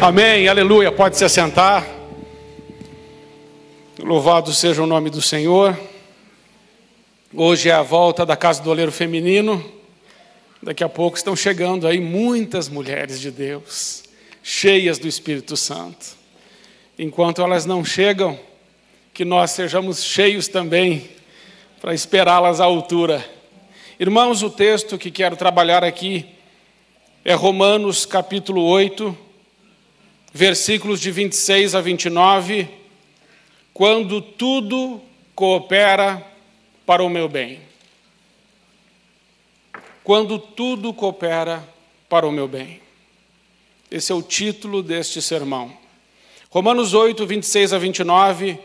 Amém, aleluia. Pode se assentar. Louvado seja o nome do Senhor. Hoje é a volta da casa do oleiro feminino. Daqui a pouco estão chegando aí muitas mulheres de Deus, cheias do Espírito Santo. Enquanto elas não chegam, que nós sejamos cheios também para esperá-las à altura. Irmãos, o texto que quero trabalhar aqui é Romanos capítulo 8, versículos de 26 a 29, quando tudo coopera para o meu bem. Quando tudo coopera para o meu bem. Esse é o título deste sermão. Romanos 8, 26 a 29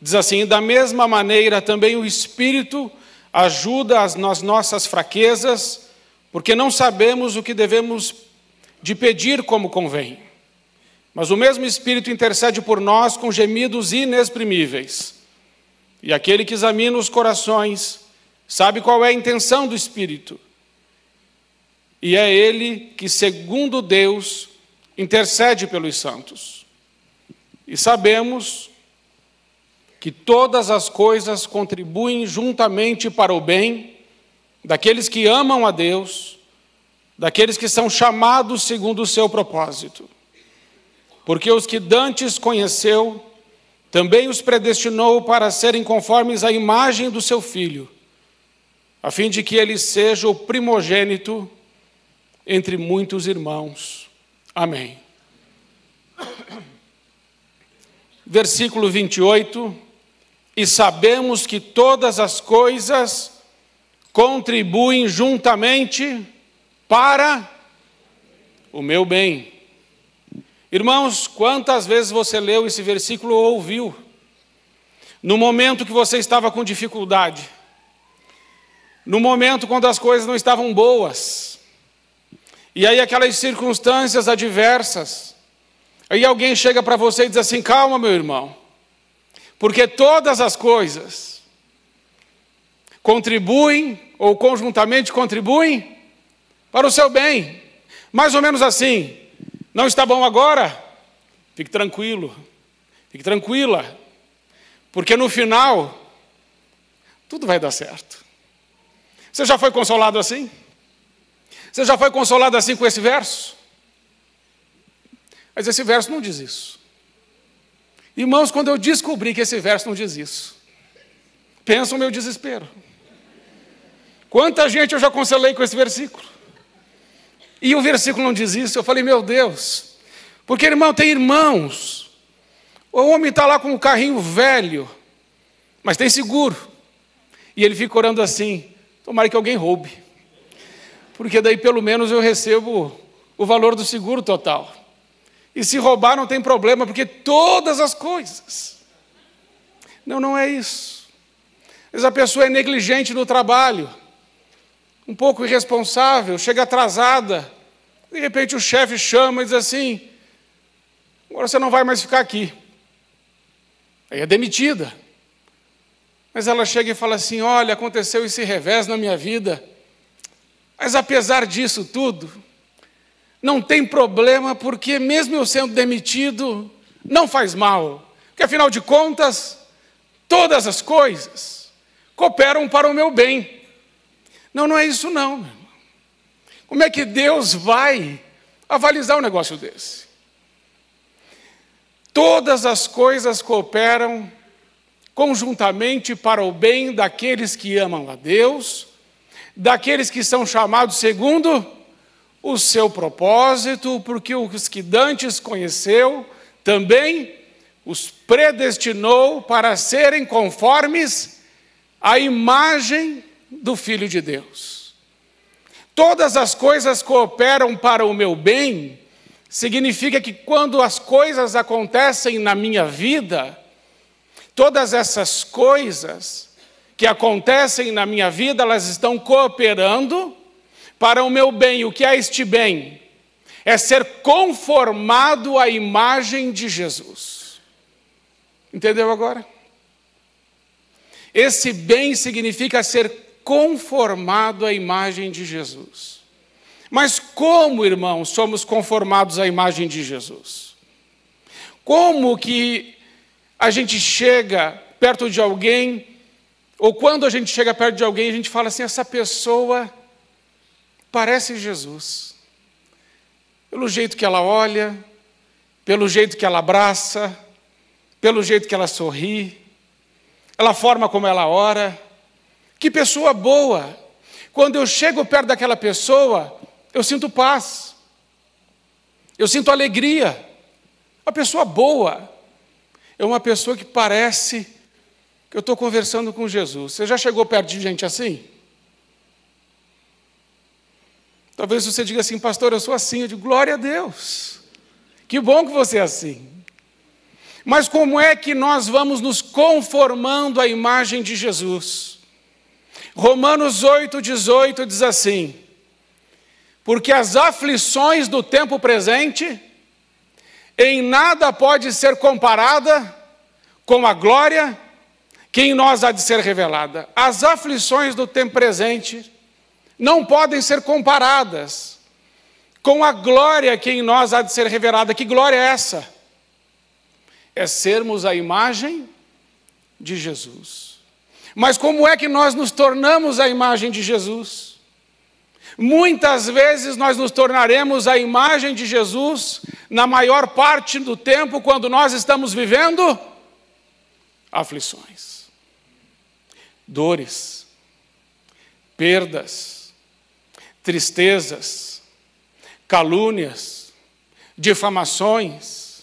diz assim: Da mesma maneira também o Espírito ajuda nas nossas fraquezas, porque não sabemos o que devemos de pedir como convém. Mas o mesmo Espírito intercede por nós com gemidos inexprimíveis. E aquele que examina os corações sabe qual é a intenção do Espírito. E é ele que, segundo Deus, intercede pelos santos. E sabemos que todas as coisas contribuem juntamente para o bem daqueles que amam a Deus, daqueles que são chamados segundo o seu propósito. Porque os que dantes conheceu, também os predestinou para serem conformes à imagem do seu filho, a fim de que ele seja o primogênito entre muitos irmãos. Amém. Versículo 28. E sabemos que todas as coisas contribuem juntamente para o meu bem Irmãos, quantas vezes você leu esse versículo ou ouviu? No momento que você estava com dificuldade, no momento quando as coisas não estavam boas, e aí aquelas circunstâncias adversas, aí alguém chega para você e diz assim: calma, meu irmão, porque todas as coisas contribuem, ou conjuntamente contribuem, para o seu bem. Mais ou menos assim, não está bom agora? Fique tranquilo, fique tranquila, porque no final, tudo vai dar certo. Você já foi consolado assim? Você já foi consolado assim com esse verso? Mas esse verso não diz isso. Irmãos, quando eu descobri que esse verso não diz isso, pensa o meu desespero. Quanta gente eu já consolei com esse versículo? E o versículo não diz isso. Eu falei, meu Deus, porque irmão, tem irmãos. O homem está lá com um carrinho velho, mas tem seguro. E ele fica orando assim: tomara que alguém roube. Porque daí pelo menos eu recebo o valor do seguro total. E se roubar não tem problema, porque todas as coisas. Não, não é isso. Mas a pessoa é negligente no trabalho um pouco irresponsável, chega atrasada. De repente o chefe chama e diz assim: agora você não vai mais ficar aqui. Aí é demitida. Mas ela chega e fala assim: olha, aconteceu esse revés na minha vida. Mas apesar disso tudo, não tem problema, porque mesmo eu sendo demitido, não faz mal. Porque afinal de contas, todas as coisas cooperam para o meu bem. Não, não é isso não. Como é que Deus vai avalizar um negócio desse? Todas as coisas cooperam conjuntamente para o bem daqueles que amam a Deus, daqueles que são chamados segundo o seu propósito, porque os que dantes conheceu também os predestinou para serem conformes à imagem do Filho de Deus. Todas as coisas cooperam para o meu bem, significa que quando as coisas acontecem na minha vida, todas essas coisas que acontecem na minha vida, elas estão cooperando para o meu bem. O que é este bem? É ser conformado à imagem de Jesus. Entendeu agora? Esse bem significa ser conformado à imagem de Jesus. Mas como, irmãos, somos conformados à imagem de Jesus? Como que a gente chega perto de alguém, ou quando a gente chega perto de alguém, a gente fala assim: essa pessoa parece Jesus. Pelo jeito que ela olha, pelo jeito que ela abraça, pelo jeito que ela sorri, pela forma como ela ora. Que pessoa boa! Quando eu chego perto daquela pessoa, eu sinto paz, eu sinto alegria. Uma pessoa boa é uma pessoa que parece que eu estou conversando com Jesus. Você já chegou perto de gente assim? Talvez você diga assim, pastor, eu sou assim. Eu digo, glória a Deus. Que bom que você é assim. Mas como é que nós vamos nos conformando à imagem de Jesus? Romanos 8, 18 diz assim: porque as aflições do tempo presente em nada pode ser comparada com a glória que em nós há de ser revelada. As aflições do tempo presente não podem ser comparadas com a glória que em nós há de ser revelada. Que glória é essa? É sermos a imagem de Jesus. Mas como é que nós nos tornamos a imagem de Jesus? Muitas vezes nós nos tornaremos a imagem de Jesus na maior parte do tempo quando nós estamos vivendo aflições, dores, perdas, tristezas, calúnias, difamações,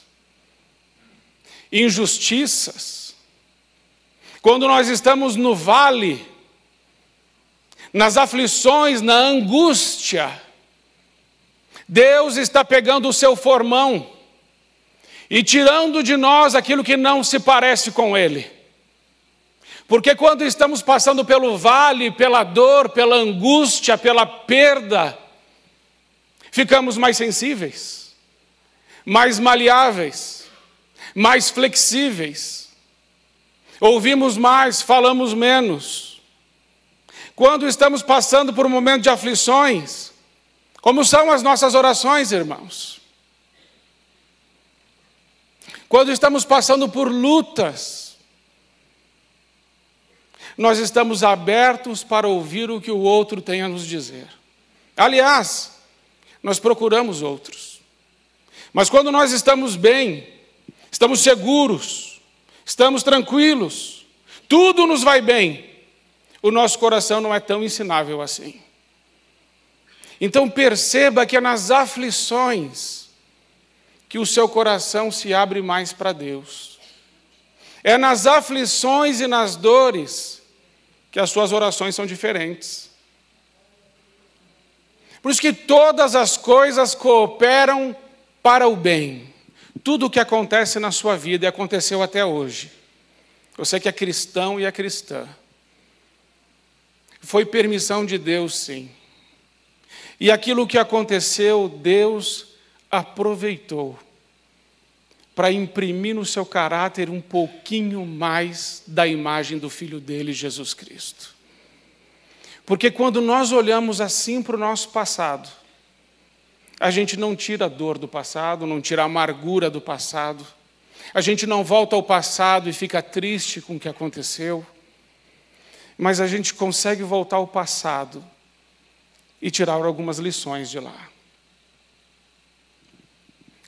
injustiças. Quando nós estamos no vale nas aflições, na angústia, Deus está pegando o seu formão e tirando de nós aquilo que não se parece com Ele. Porque quando estamos passando pelo vale, pela dor, pela angústia, pela perda, ficamos mais sensíveis, mais maleáveis, mais flexíveis, ouvimos mais, falamos menos quando estamos passando por um momento de aflições, como são as nossas orações, irmãos? Quando estamos passando por lutas, nós estamos abertos para ouvir o que o outro tem a nos dizer. Aliás, nós procuramos outros. Mas quando nós estamos bem, estamos seguros, estamos tranquilos, tudo nos vai bem, o nosso coração não é tão ensinável assim. Então perceba que é nas aflições que o seu coração se abre mais para Deus. É nas aflições e nas dores que as suas orações são diferentes. Por isso que todas as coisas cooperam para o bem. Tudo o que acontece na sua vida e aconteceu até hoje. Você que é cristão e é cristã foi permissão de Deus, sim. E aquilo que aconteceu, Deus aproveitou para imprimir no seu caráter um pouquinho mais da imagem do Filho dele, Jesus Cristo. Porque quando nós olhamos assim para o nosso passado, a gente não tira a dor do passado, não tira a amargura do passado, a gente não volta ao passado e fica triste com o que aconteceu mas a gente consegue voltar ao passado e tirar algumas lições de lá.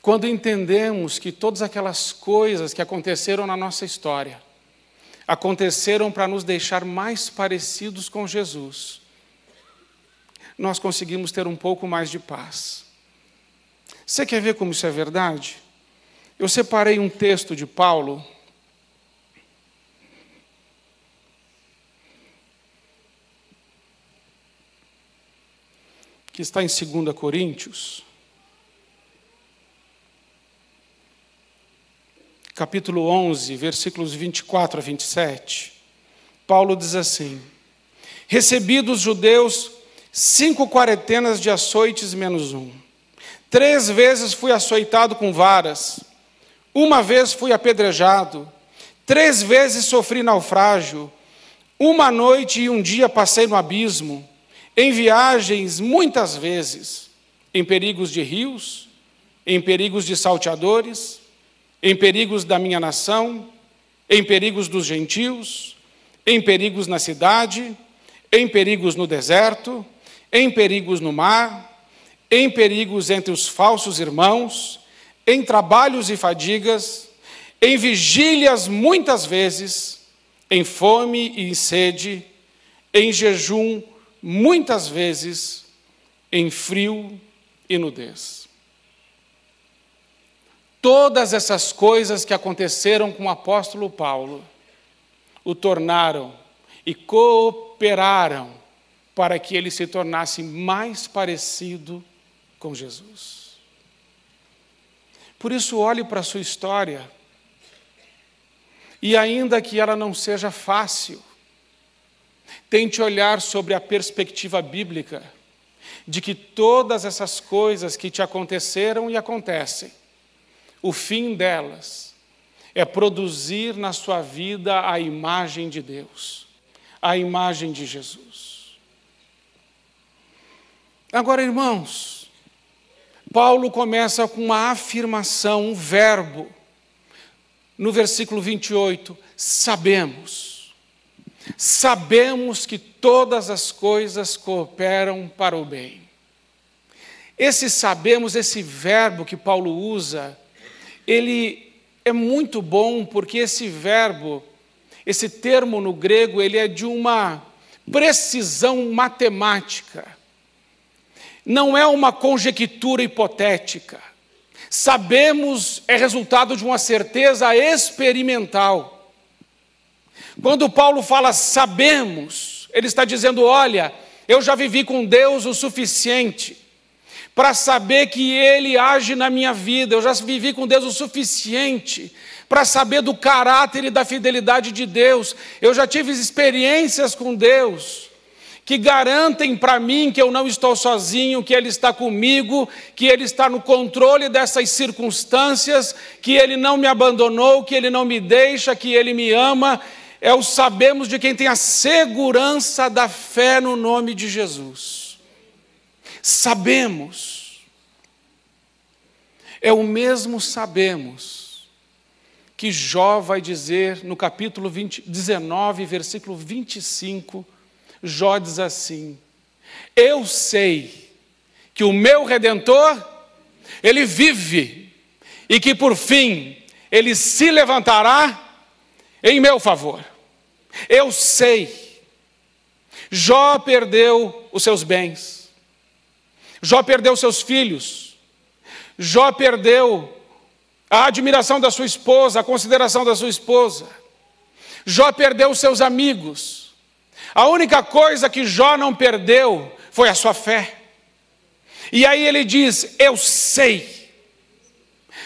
Quando entendemos que todas aquelas coisas que aconteceram na nossa história aconteceram para nos deixar mais parecidos com Jesus, nós conseguimos ter um pouco mais de paz. Você quer ver como isso é verdade? Eu separei um texto de Paulo que está em 2 Coríntios, capítulo 11, versículos 24 a 27. Paulo diz assim: Recebi dos judeus cinco quarentenas de açoites menos um. Três vezes fui açoitado com varas. Uma vez fui apedrejado. Três vezes sofri naufrágio. Uma noite e um dia passei no abismo em viagens muitas vezes, em perigos de rios, em perigos de salteadores, em perigos da minha nação, em perigos dos gentios, em perigos na cidade, em perigos no deserto, em perigos no mar, em perigos entre os falsos irmãos, em trabalhos e fadigas, em vigílias muitas vezes, em fome e em sede, em jejum muitas vezes, em frio e nudez. Todas essas coisas que aconteceram com o apóstolo Paulo o tornaram e cooperaram para que ele se tornasse mais parecido com Jesus. Por isso, olhe para a sua história, e ainda que ela não seja fácil, tente olhar sobre a perspectiva bíblica de que todas essas coisas que te aconteceram e acontecem, o fim delas é produzir na sua vida a imagem de Deus, a imagem de Jesus. Agora, irmãos, Paulo começa com uma afirmação, um verbo, no versículo 28, sabemos. Sabemos que todas as coisas cooperam para o bem. Esse sabemos, esse verbo que Paulo usa, ele é muito bom porque esse verbo, esse termo no grego, ele é de uma precisão matemática. Não é uma conjectura hipotética. Sabemos é resultado de uma certeza experimental. Quando Paulo fala sabemos, ele está dizendo: olha, eu já vivi com Deus o suficiente para saber que Ele age na minha vida. Eu já vivi com Deus o suficiente para saber do caráter e da fidelidade de Deus. Eu já tive experiências com Deus que garantem para mim que eu não estou sozinho, que Ele está comigo, que Ele está no controle dessas circunstâncias, que Ele não me abandonou, que Ele não me deixa, que Ele me ama. É o sabemos de quem tem a segurança da fé no nome de Jesus sabemos. É o mesmo sabemos que Jó vai dizer no capítulo 20, 19, versículo 25. Jó diz assim: Eu sei que o meu redentor, ele vive, e que por fim ele se levantará em meu favor. Eu sei. Jó perdeu os seus bens. Jó perdeu seus filhos. Jó perdeu a admiração da sua esposa, a consideração da sua esposa. Jó perdeu seus amigos. A única coisa que Jó não perdeu foi a sua fé. E aí ele diz: Eu sei.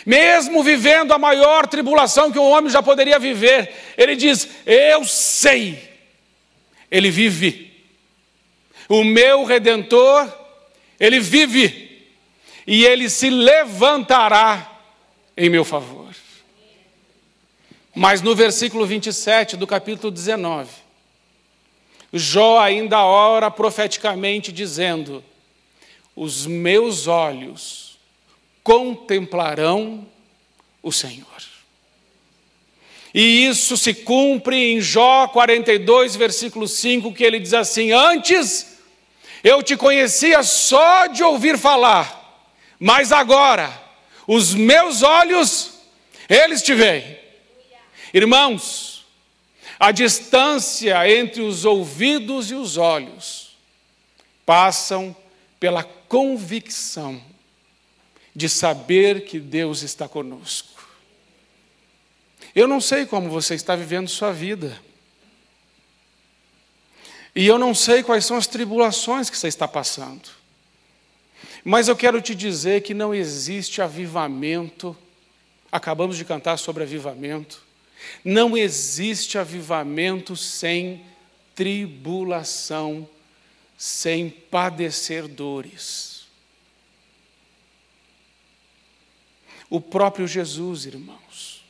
Mesmo vivendo a maior tribulação que um homem já poderia viver, ele diz: Eu sei. Ele vive. O meu redentor ele vive e ele se levantará em meu favor. Mas no versículo 27 do capítulo 19, Jó ainda ora profeticamente dizendo: Os meus olhos contemplarão o Senhor. E isso se cumpre em Jó 42, versículo 5, que ele diz assim: Antes eu te conhecia só de ouvir falar, mas agora os meus olhos, eles te veem. Irmãos, a distância entre os ouvidos e os olhos passam pela convicção de saber que Deus está conosco. Eu não sei como você está vivendo sua vida. E eu não sei quais são as tribulações que você está passando. Mas eu quero te dizer que não existe avivamento. Acabamos de cantar sobre avivamento. Não existe avivamento sem tribulação, sem padecer dores. O próprio Jesus, irmãos.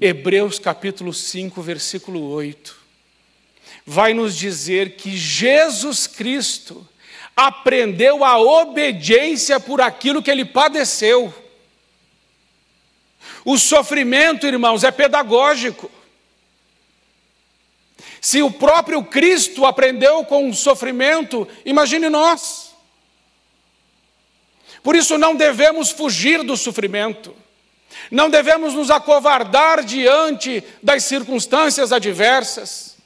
Hebreus capítulo 5, versículo 8 vai nos dizer que Jesus Cristo, aprendeu a obediência por aquilo que ele padeceu. O sofrimento, irmãos, é pedagógico. Se o próprio Cristo aprendeu com o sofrimento, imagine nós. Por isso não devemos fugir do sofrimento. Não devemos nos acovardar diante das circunstâncias adversas.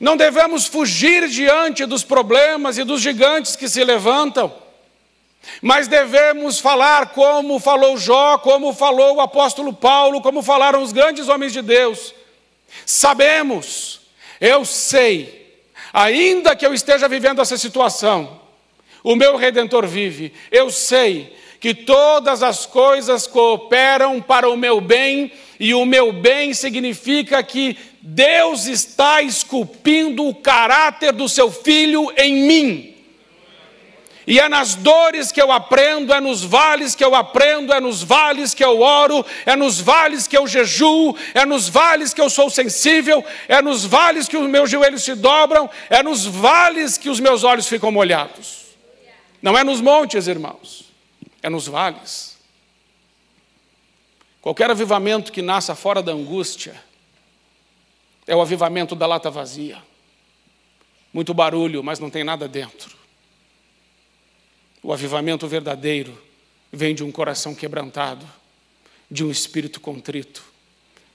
Não devemos fugir diante dos problemas e dos gigantes que se levantam. Mas devemos falar como falou Jó, como falou o apóstolo Paulo, como falaram os grandes homens de Deus. Sabemos eu sei, ainda que eu esteja vivendo essa situação, o meu redentor vive. Eu sei que todas as coisas cooperam para o meu bem, e o meu bem significa que Deus está esculpindo o caráter do seu filho em mim. E é nas dores que eu aprendo, é nos vales que eu aprendo, é nos vales que eu oro, é nos vales que eu jejuo, é nos vales que eu sou sensível, é nos vales que os meus joelhos se dobram, é nos vales que os meus olhos ficam molhados. Não é nos montes, irmãos, é nos vales. Qualquer avivamento que nasça fora da angústia é o avivamento da lata vazia. Muito barulho, mas não tem nada dentro. O avivamento verdadeiro vem de um coração quebrantado, de um espírito contrito,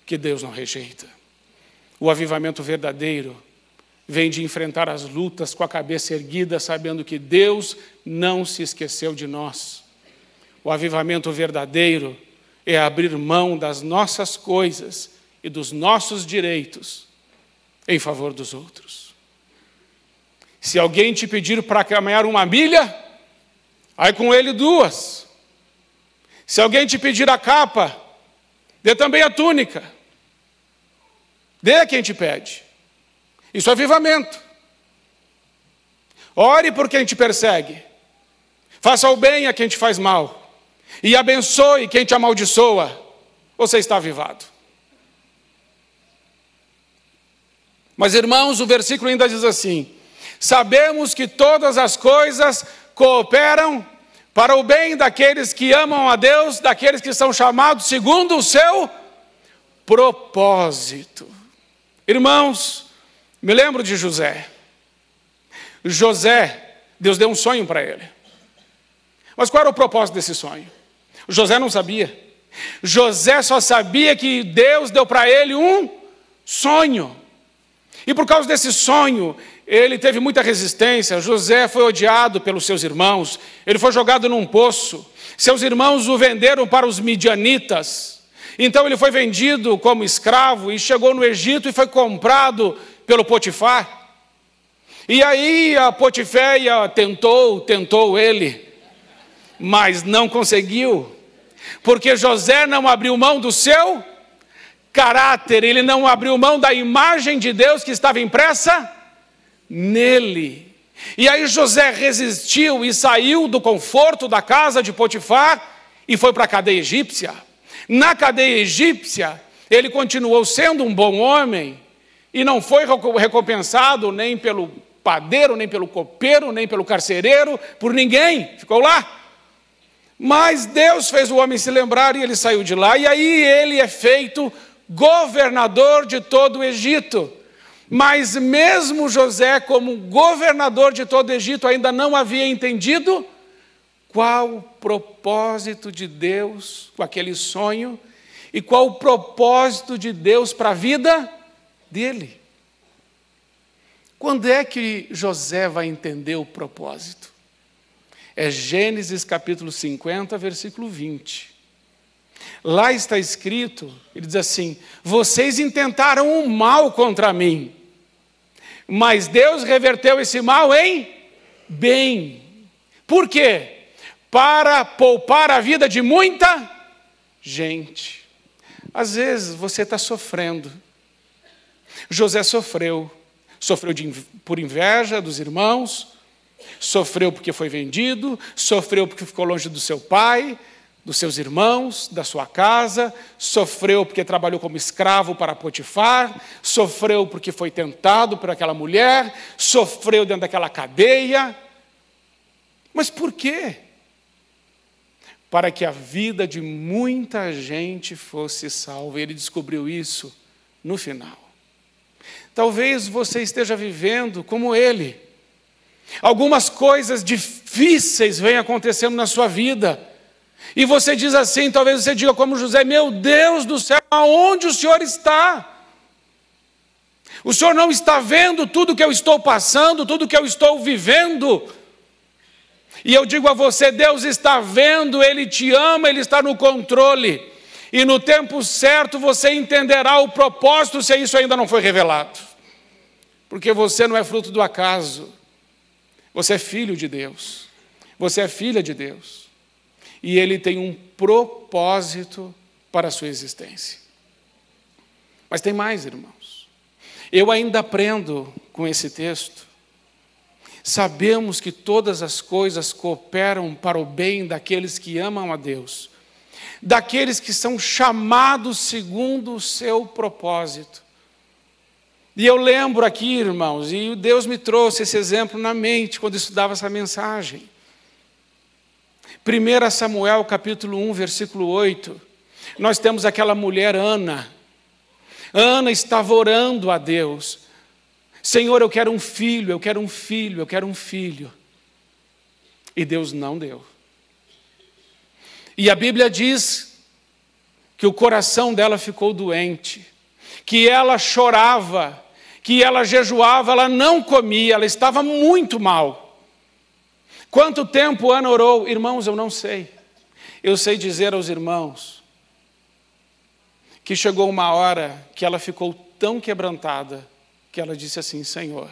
que Deus não rejeita. O avivamento verdadeiro vem de enfrentar as lutas com a cabeça erguida, sabendo que Deus não se esqueceu de nós. O avivamento verdadeiro é abrir mão das nossas coisas e dos nossos direitos em favor dos outros. Se alguém te pedir para caminhar uma milha, Aí com ele duas. Se alguém te pedir a capa, dê também a túnica. Dê a quem te pede. Isso é avivamento. Ore por quem te persegue. Faça o bem a quem te faz mal. E abençoe quem te amaldiçoa. Você está avivado. Mas irmãos, o versículo ainda diz assim: Sabemos que todas as coisas cooperam para o bem daqueles que amam a Deus, daqueles que são chamados segundo o seu propósito. Irmãos, me lembro de José. José, Deus deu um sonho para ele. Mas qual era o propósito desse sonho? José não sabia. José só sabia que Deus deu para ele um sonho. E por causa desse sonho, ele teve muita resistência. José foi odiado pelos seus irmãos, ele foi jogado num poço. Seus irmãos o venderam para os midianitas. Então ele foi vendido como escravo e chegou no Egito e foi comprado pelo Potifar. E aí a Potiféia tentou, tentou ele, mas não conseguiu, porque José não abriu mão do seu caráter, ele não abriu mão da imagem de Deus que estava impressa nele. E aí José resistiu e saiu do conforto da casa de Potifar e foi para a cadeia egípcia. Na cadeia egípcia, ele continuou sendo um bom homem e não foi recompensado nem pelo padeiro, nem pelo copeiro, nem pelo carcereiro, por ninguém, ficou lá. Mas Deus fez o homem se lembrar e ele saiu de lá, e aí ele é feito governador de todo o Egito. Mas mesmo José, como governador de todo o Egito, ainda não havia entendido qual o propósito de Deus com aquele sonho e qual o propósito de Deus para a vida dele. Quando é que José vai entender o propósito? É Gênesis capítulo 50, versículo 20. Lá está escrito, ele diz assim: Vocês intentaram o mal contra mim, mas Deus reverteu esse mal em bem. Por quê? Para poupar a vida de muita gente. Às vezes você está sofrendo. José sofreu. Sofreu de, por inveja dos irmãos, sofreu porque foi vendido, sofreu porque ficou longe do seu pai, dos seus irmãos, da sua casa, sofreu porque trabalhou como escravo para Potifar, sofreu porque foi tentado por aquela mulher, sofreu dentro daquela cadeia. Mas por quê? Para que a vida de muita gente fosse salva. Ele descobriu isso no final. Talvez você esteja vivendo como ele. Algumas coisas difíceis vêm acontecendo na sua vida. E você diz assim, talvez você diga como José: Meu Deus do céu, aonde o Senhor está? O Senhor não está vendo tudo que eu estou passando, tudo que eu estou vivendo. E eu digo a você: Deus está vendo, Ele te ama, Ele está no controle. E no tempo certo você entenderá o propósito se isso ainda não foi revelado. Porque você não é fruto do acaso, você é filho de Deus, você é filha de Deus. E Ele tem um propósito para a sua existência. Mas tem mais, irmãos. Eu ainda aprendo com esse texto Sabemos que todas as coisas cooperam para o bem daqueles que amam a Deus, daqueles que são chamados segundo o seu propósito. E eu lembro aqui, irmãos, e Deus me trouxe esse exemplo na mente quando estudava essa mensagem. 1 Samuel capítulo 1, versículo 8, nós temos aquela mulher Ana. Ana estava orando a Deus, Senhor, eu quero um filho, eu quero um filho, eu quero um filho. E Deus não deu. E a Bíblia diz que o coração dela ficou doente, que ela chorava, que ela jejuava, ela não comia, ela estava muito mal. Quanto tempo Ana orou? Irmãos, eu não sei. Eu sei dizer aos irmãos que chegou uma hora que ela ficou tão quebrantada que ela disse assim: Senhor,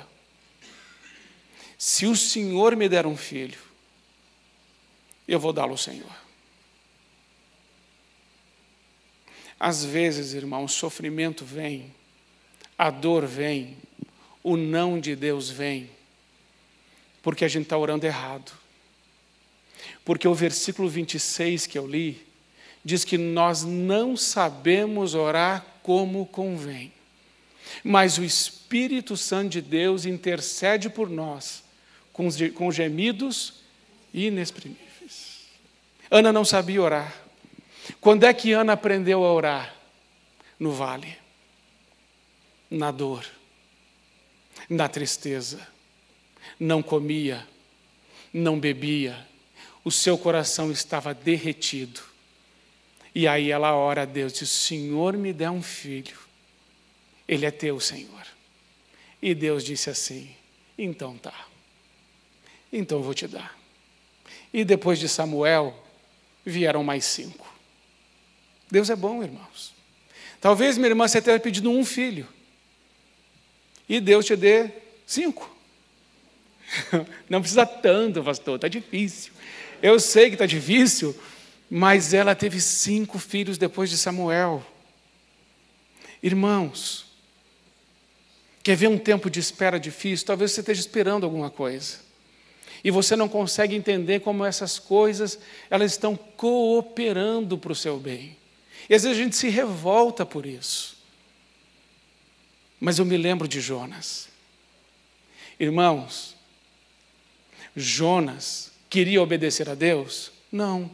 se o Senhor me der um filho, eu vou dá-lo ao Senhor. Às vezes, irmão, o sofrimento vem, a dor vem, o não de Deus vem, porque a gente está orando errado. Porque o versículo 26 que eu li diz que nós não sabemos orar como convém mas o Espírito Santo de Deus intercede por nós com, gemidos inexprimíveis. Ana não sabia orar. Quando é que Ana aprendeu a orar? No vale, na dor, na tristeza. Não comia, não bebia, o seu coração estava derretido. E aí ela ora a Deus, diz: Senhor, me dê um filho ele é teu, Senhor. E Deus disse assim: Então tá. Então vou te dar. E depois de Samuel, vieram mais cinco. Deus é bom, irmãos. Talvez, minha irmã, você tenha pedido um filho. E Deus te dê cinco. Não precisa tanto, pastor, está difícil. Eu sei que está difícil, mas ela teve cinco filhos depois de Samuel. Irmãos, Quer ver um tempo de espera difícil? Talvez você esteja esperando alguma coisa. E você não consegue entender como essas coisas elas estão cooperando para o seu bem. E às vezes a gente se revolta por isso. Mas eu me lembro de Jonas. Irmãos, Jonas queria obedecer a Deus? Não.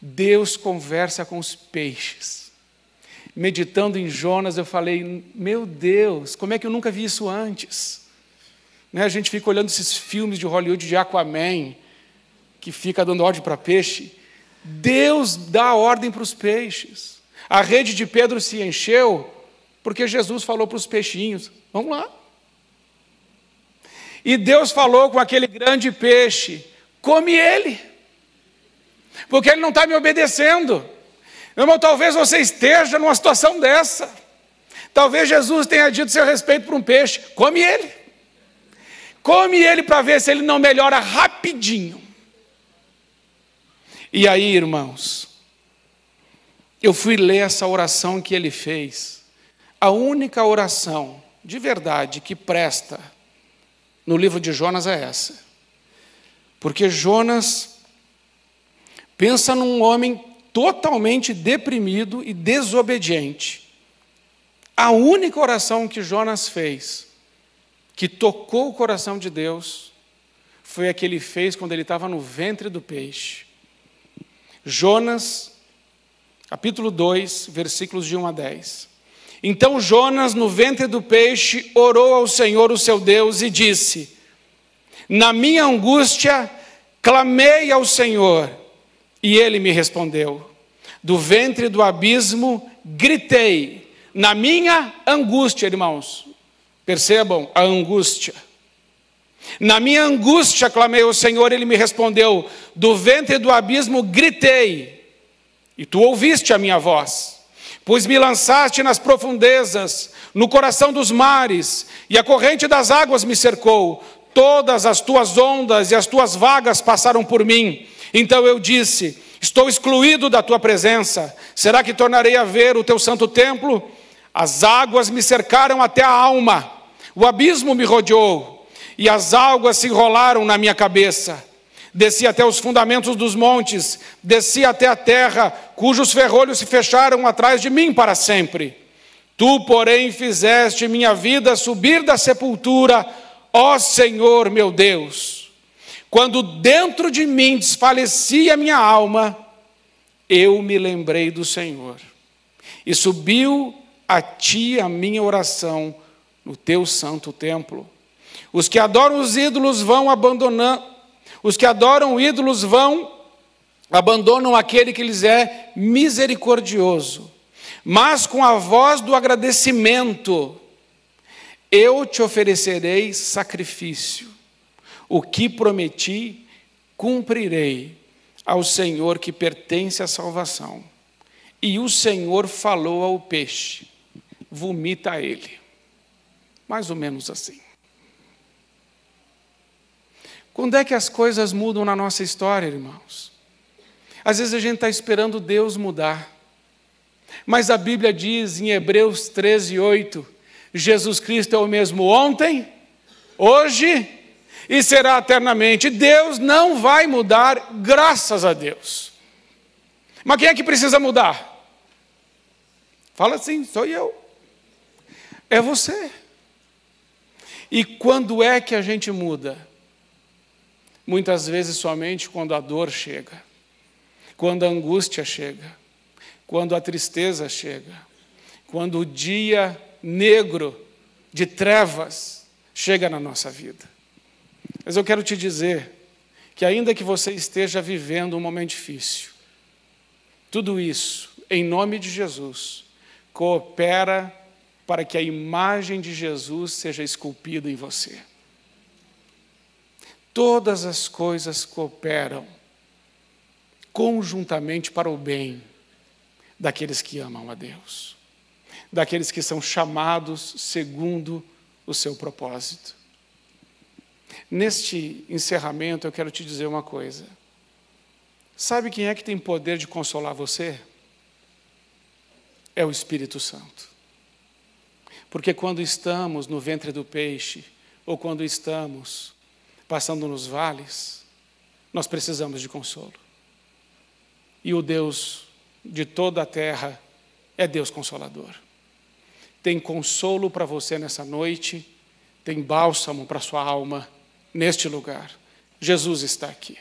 Deus conversa com os peixes meditando em Jonas, eu falei: meu Deus, como é que eu nunca vi isso antes? Né, a gente fica olhando esses filmes de Hollywood de Aquaman, que fica dando ordem para peixe. Deus dá ordem para os peixes. A rede de Pedro se encheu porque Jesus falou para os peixinhos: vamos lá. E Deus falou com aquele grande peixe: come ele, porque ele não está me obedecendo. Meu irmão, talvez você esteja numa situação dessa. Talvez Jesus tenha dito seu respeito para um peixe: come ele. Come ele para ver se ele não melhora rapidinho. E aí, irmãos, eu fui ler essa oração que ele fez. A única oração de verdade que presta no livro de Jonas é essa. Porque Jonas pensa num homem totalmente deprimido e desobediente. A única oração que Jonas fez, que tocou o coração de Deus, foi a que ele fez quando ele estava no ventre do peixe. Jonas, capítulo 2, versículos de 1 a 10. Então Jonas, no ventre do peixe, orou ao Senhor, o seu Deus, e disse: Na minha angústia, clamei ao Senhor, e ele me respondeu. Do ventre do abismo, gritei, na minha angústia, irmãos. Percebam a angústia. Na minha angústia clamei ao Senhor, ele me respondeu: Do ventre do abismo gritei, e tu ouviste a minha voz. Pois me lançaste nas profundezas, no coração dos mares, e a corrente das águas me cercou. Todas as tuas ondas e as tuas vagas passaram por mim. Então eu disse: Estou excluído da tua presença. Será que tornarei a ver o teu santo templo? As águas me cercaram até a alma, o abismo me rodeou, e as águas se enrolaram na minha cabeça. Desci até os fundamentos dos montes, desci até a terra, cujos ferrolhos se fecharam atrás de mim para sempre. Tu, porém, fizeste minha vida subir da sepultura, ó Senhor meu Deus. Quando dentro de mim desfalecia minha alma, eu me lembrei do Senhor. E subiu a ti a minha oração no teu santo templo. Os que adoram os ídolos vão abandonando, os que adoram ídolos vão abandonam aquele que lhes é misericordioso. Mas com a voz do agradecimento, eu te oferecerei sacrifício. O que prometi, cumprirei ao Senhor que pertence à salvação. E o Senhor falou ao peixe: vomita ele. Mais ou menos assim. Quando é que as coisas mudam na nossa história, irmãos? Às vezes a gente está esperando Deus mudar. Mas a Bíblia diz em Hebreus 13, 8: Jesus Cristo é o mesmo ontem, hoje e será eternamente. Deus não vai mudar, graças a Deus. Mas quem é que precisa mudar? Fala assim, sou eu é você. E quando é que a gente muda? Muitas vezes somente quando a dor chega, quando a angústia chega, quando a tristeza chega, quando o dia negro de trevas chega na nossa vida. Mas eu quero te dizer que, ainda que você esteja vivendo um momento difícil, tudo isso, em nome de Jesus, coopera para que a imagem de Jesus seja esculpida em você. Todas as coisas cooperam conjuntamente para o bem daqueles que amam a Deus, daqueles que são chamados segundo o seu propósito. Neste encerramento, eu quero te dizer uma coisa. Sabe quem é que tem poder de consolar você? É o Espírito Santo. Porque quando estamos no ventre do peixe, ou quando estamos passando nos vales, nós precisamos de consolo. E o Deus de toda a terra é Deus consolador. Tem consolo para você nessa noite, tem bálsamo para sua alma neste lugar. Jesus está aqui.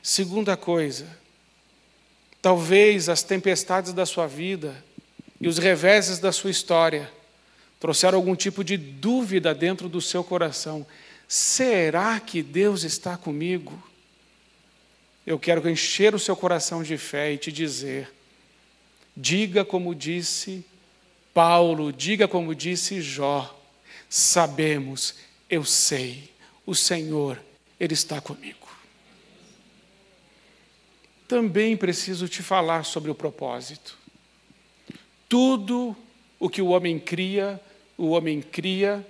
Segunda coisa, talvez as tempestades da sua vida e os reveses da sua história trouxeram algum tipo de dúvida dentro do seu coração. Será que Deus está comigo? Eu quero encher o seu coração de fé e te dizer: diga como disse Paulo, diga como disse Jó, sabemos, eu sei, o Senhor, Ele está comigo. Também preciso te falar sobre o propósito. Tudo o que o homem cria, o homem cria,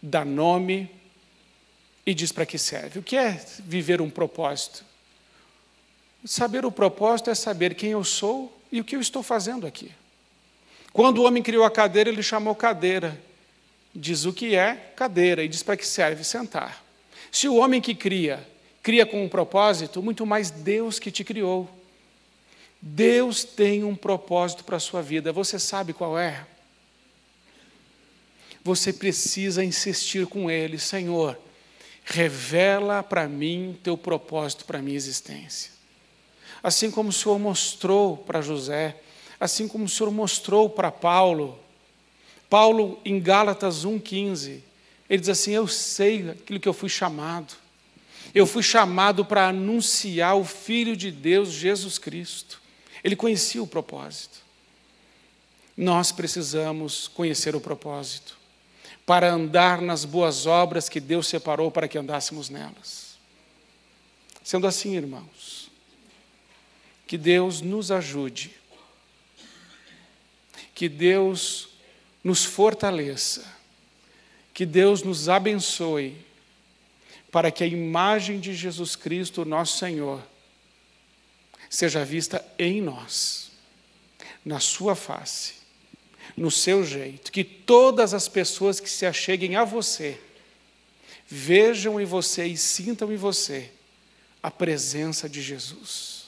dá nome e diz para que serve. O que é viver um propósito? Saber o propósito é saber quem eu sou e o que eu estou fazendo aqui. Quando o homem criou a cadeira, ele chamou cadeira. Diz o que é cadeira e diz para que serve sentar. Se o homem que cria, cria com um propósito, muito mais Deus que te criou. Deus tem um propósito para a sua vida, você sabe qual é? Você precisa insistir com Ele, Senhor, Revela para mim teu propósito para a minha existência. Assim como o Senhor mostrou para José, assim como o Senhor mostrou para Paulo. Paulo, em Gálatas 1,15, ele diz assim: Eu sei aquilo que eu fui chamado. Eu fui chamado para anunciar o Filho de Deus, Jesus Cristo. Ele conhecia o propósito. Nós precisamos conhecer o propósito para andar nas boas obras que Deus separou para que andássemos nelas. Sendo assim, irmãos, que Deus nos ajude, que Deus nos fortaleça, que Deus nos abençoe, para que a imagem de Jesus Cristo, nosso Senhor, seja vista em nós, na Sua face no seu jeito, que todas as pessoas que se acheguem a você vejam em você e sintam em você a presença de Jesus.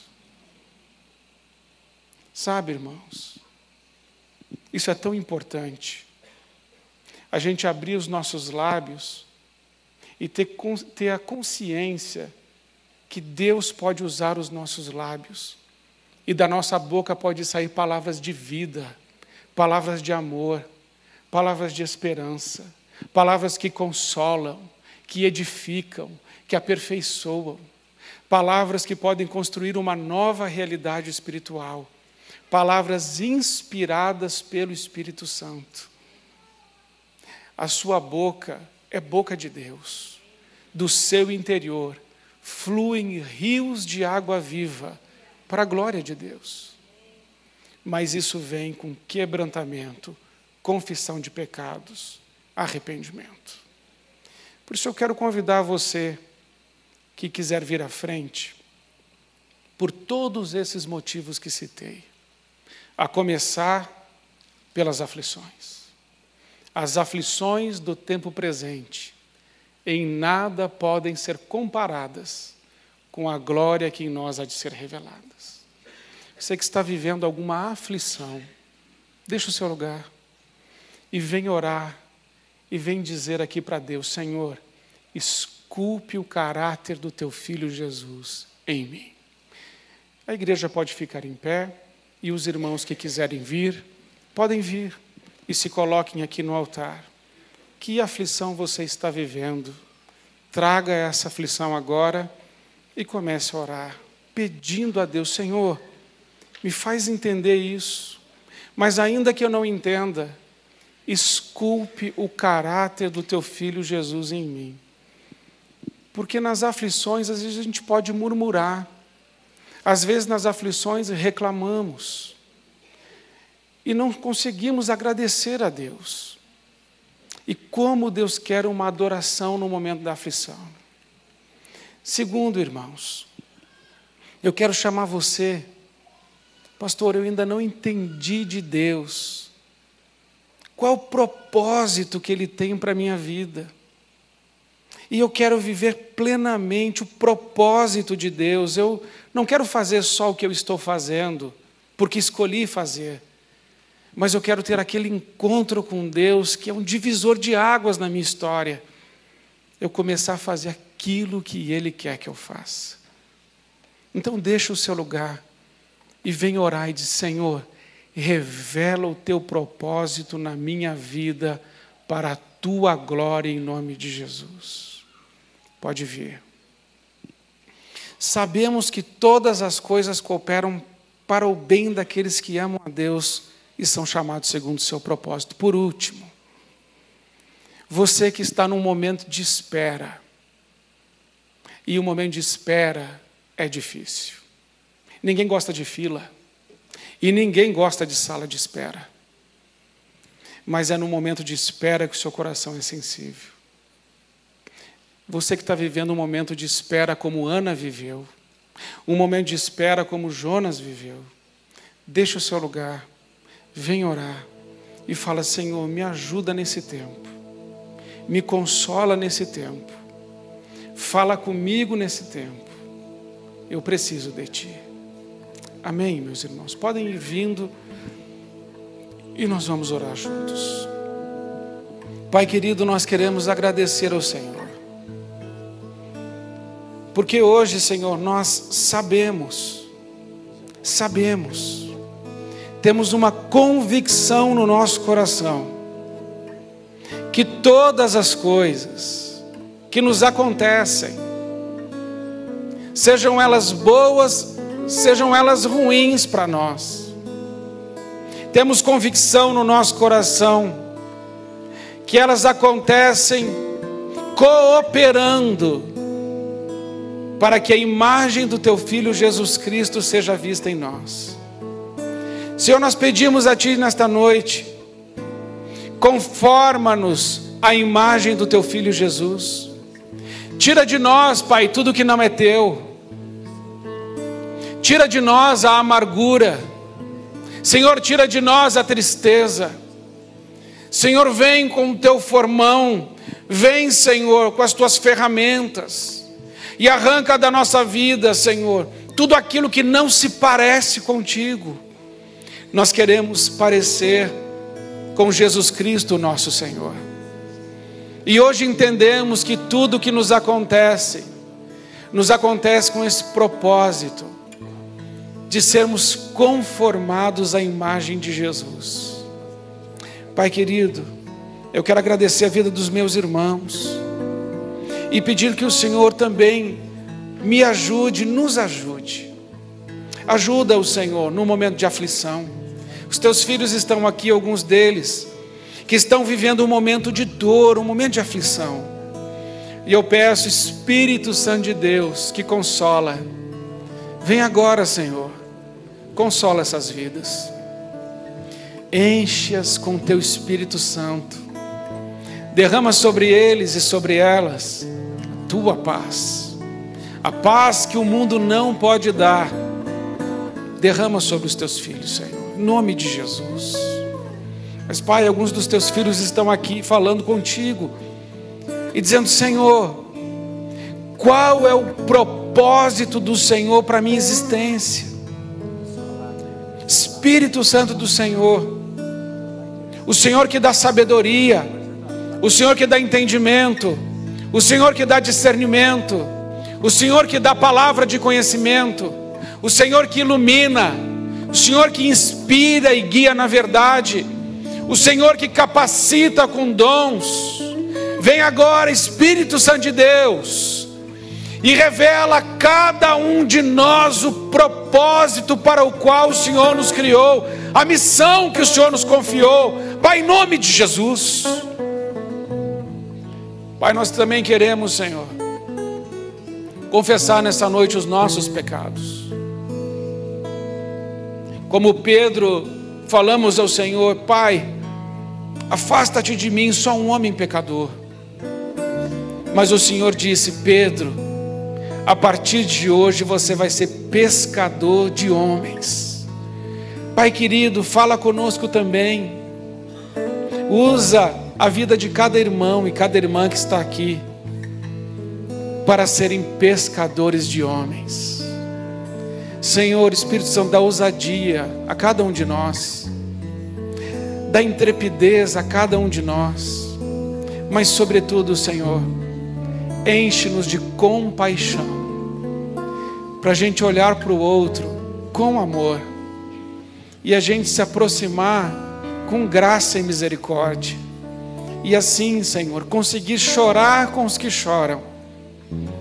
Sabe, irmãos, isso é tão importante. A gente abrir os nossos lábios e ter, ter a consciência que Deus pode usar os nossos lábios e da nossa boca pode sair palavras de vida palavras de amor, palavras de esperança, palavras que consolam, que edificam, que aperfeiçoam, palavras que podem construir uma nova realidade espiritual, palavras inspiradas pelo Espírito Santo. A sua boca é boca de Deus, do seu interior fluem rios de água viva para a glória de Deus mas isso vem com quebrantamento, confissão de pecados, arrependimento. Por isso eu quero convidar você que quiser vir à frente, por todos esses motivos que citei, a começar pelas aflições. As aflições do tempo presente em nada podem ser comparadas com a glória que em nós há de ser revelada. Você que está vivendo alguma aflição, deixa o seu lugar e vem orar e vem dizer aqui para Deus: Senhor, esculpe o caráter do teu filho Jesus em mim. A igreja pode ficar em pé e os irmãos que quiserem vir, podem vir e se coloquem aqui no altar. Que aflição você está vivendo? Traga essa aflição agora e comece a orar, pedindo a Deus, Senhor, me faz entender isso. Mas ainda que eu não entenda, esculpe o caráter do teu filho Jesus em mim. Porque nas aflições, às vezes a gente pode murmurar, às vezes nas aflições reclamamos, e não conseguimos agradecer a Deus. E como Deus quer uma adoração no momento da aflição. Segundo, irmãos, eu quero chamar você Pastor, eu ainda não entendi de Deus. Qual o propósito que Ele tem para a minha vida? E eu quero viver plenamente o propósito de Deus. Eu não quero fazer só o que eu estou fazendo, porque escolhi fazer. Mas eu quero ter aquele encontro com Deus que é um divisor de águas na minha história. Eu começar a fazer aquilo que Ele quer que eu faça. Então, deixa o seu lugar e vem orar e diz: Senhor, revela o teu propósito na minha vida para a tua glória em nome de Jesus. Pode vir. Sabemos que todas as coisas cooperam para o bem daqueles que amam a Deus e são chamados segundo o seu propósito. Por último, você que está num momento de espera, e o momento de espera é difícil. Ninguém gosta de fila. E ninguém gosta de sala de espera. Mas é no momento de espera que o seu coração é sensível. Você que está vivendo um momento de espera como Ana viveu, um momento de espera como Jonas viveu, deixa o seu lugar, vem orar e fala: Senhor, me ajuda nesse tempo, me consola nesse tempo, fala comigo nesse tempo, eu preciso de Ti. Amém, meus irmãos? Podem ir vindo e nós vamos orar juntos. Pai querido, nós queremos agradecer ao Senhor Porque hoje, Senhor, nós sabemos, sabemos, temos uma convicção no nosso coração, que todas as coisas que nos acontecem, sejam elas boas, sejam elas ruins para nós, temos convicção no nosso coração que elas acontecem cooperando para que a imagem do teu filho Jesus Cristo seja vista em nós. Senhor, nós pedimos a ti nesta noite, conforma-nos a imagem do teu filho Jesus. Tira de nós, Pai, tudo que não é teu. Tira de nós a amargura. Senhor, tira de nós a tristeza. Senhor, vem com o teu formão. Vem, Senhor, com as tuas ferramentas. E arranca da nossa vida, Senhor, tudo aquilo que não se parece contigo. Nós queremos parecer com Jesus Cristo, nosso Senhor. E hoje entendemos que tudo que nos acontece, nos acontece com esse propósito de sermos conformados à imagem de Jesus. Pai querido, eu quero agradecer a vida dos meus irmãos e pedir que o Senhor também me ajude, nos ajude. Ajuda o Senhor no momento de aflição. Os teus filhos estão aqui, alguns deles, que estão vivendo um momento de dor, um momento de aflição. E eu peço, Espírito Santo de Deus, que consola. Vem agora, Senhor Consola essas vidas. Enche-as com teu Espírito Santo. Derrama sobre eles e sobre elas a tua paz. A paz que o mundo não pode dar. Derrama sobre os teus filhos, Senhor. Em nome de Jesus. Mas, Pai, alguns dos teus filhos estão aqui falando contigo e dizendo: Senhor, qual é o propósito do Senhor para a minha existência? Espírito Santo do Senhor, o Senhor que dá sabedoria, o Senhor que dá entendimento, o Senhor que dá discernimento, o Senhor que dá palavra de conhecimento, o Senhor que ilumina, o Senhor que inspira e guia na verdade, o Senhor que capacita com dons. Vem agora, Espírito Santo de Deus e revela a cada um de nós o propósito para o qual o Senhor nos criou, a missão que o Senhor nos confiou. Pai, em nome de Jesus. Pai, nós também queremos, Senhor, confessar nessa noite os nossos pecados. Como Pedro, falamos ao Senhor, Pai, afasta-te de mim, só um homem pecador. Mas o Senhor disse, Pedro, a partir de hoje você vai ser pescador de homens. Pai querido, fala conosco também. Usa a vida de cada irmão e cada irmã que está aqui para serem pescadores de homens. Senhor, Espírito Santo, dá ousadia a cada um de nós, dá intrepidez a cada um de nós, mas, sobretudo, Senhor, enche-nos de compaixão, para a gente olhar para o outro com amor e a gente se aproximar com graça e misericórdia, e assim, Senhor, conseguir chorar com os que choram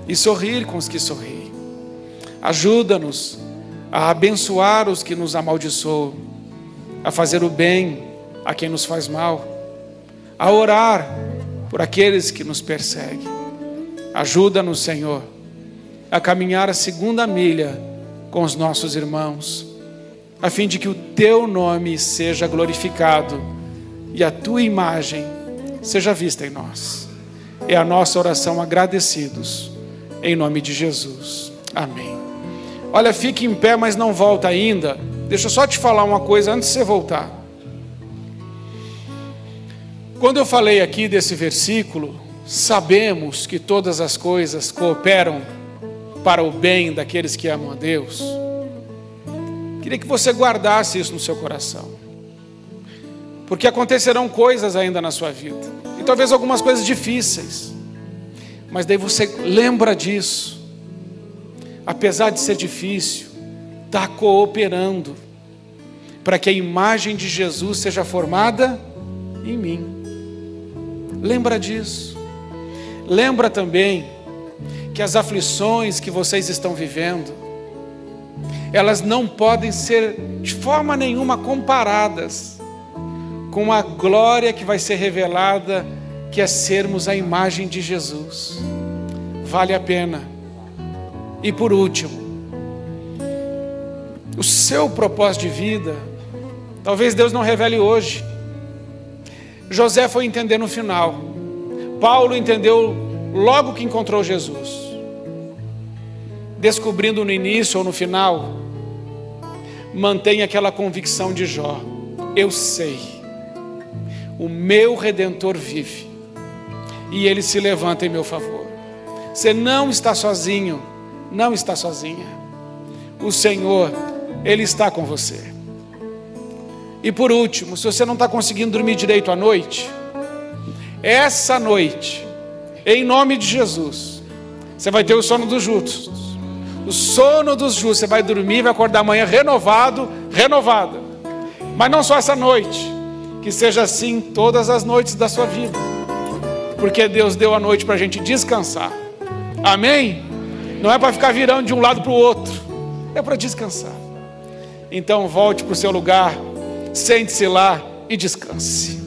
e sorrir com os que sorriem. Ajuda-nos a abençoar os que nos amaldiçoam, a fazer o bem a quem nos faz mal, a orar por aqueles que nos perseguem. Ajuda-nos, Senhor, a caminhar a segunda milha com os nossos irmãos, a fim de que o teu nome seja glorificado e a tua imagem seja vista em nós. É a nossa oração agradecidos, em nome de Jesus. Amém. Olha, fique em pé, mas não volta ainda. Deixa eu só te falar uma coisa antes de você voltar. Quando eu falei aqui desse versículo, sabemos que todas as coisas cooperam para o bem daqueles que amam a Deus. Queria que você guardasse isso no seu coração. Porque acontecerão coisas ainda na sua vida. E talvez algumas coisas difíceis. Mas daí você lembra disso. apesar de ser difícil, está cooperando para que a imagem de Jesus seja formada em mim. Lembra disso. Lembra também que as aflições que vocês estão vivendo, elas não podem ser de forma nenhuma comparadas com a glória que vai ser revelada, que é sermos a imagem de Jesus. Vale a pena. E por último, o seu propósito de vida, talvez Deus não revele hoje. José foi entender no final. Paulo entendeu logo que encontrou Jesus. Descobrindo no início ou no final, mantenha aquela convicção de Jó. Eu sei, o meu redentor vive e ele se levanta em meu favor. Você não está sozinho, não está sozinha. O Senhor, Ele está com você. E por último, se você não está conseguindo dormir direito à noite, essa noite, em nome de Jesus, você vai ter o sono dos justos. O sono dos justos, você vai dormir, vai acordar amanhã renovado, renovada. Mas não só essa noite, que seja assim todas as noites da sua vida, porque Deus deu a noite para a gente descansar. Amém? Não é para ficar virando de um lado para o outro, é para descansar. Então volte para o seu lugar, sente-se lá e descanse.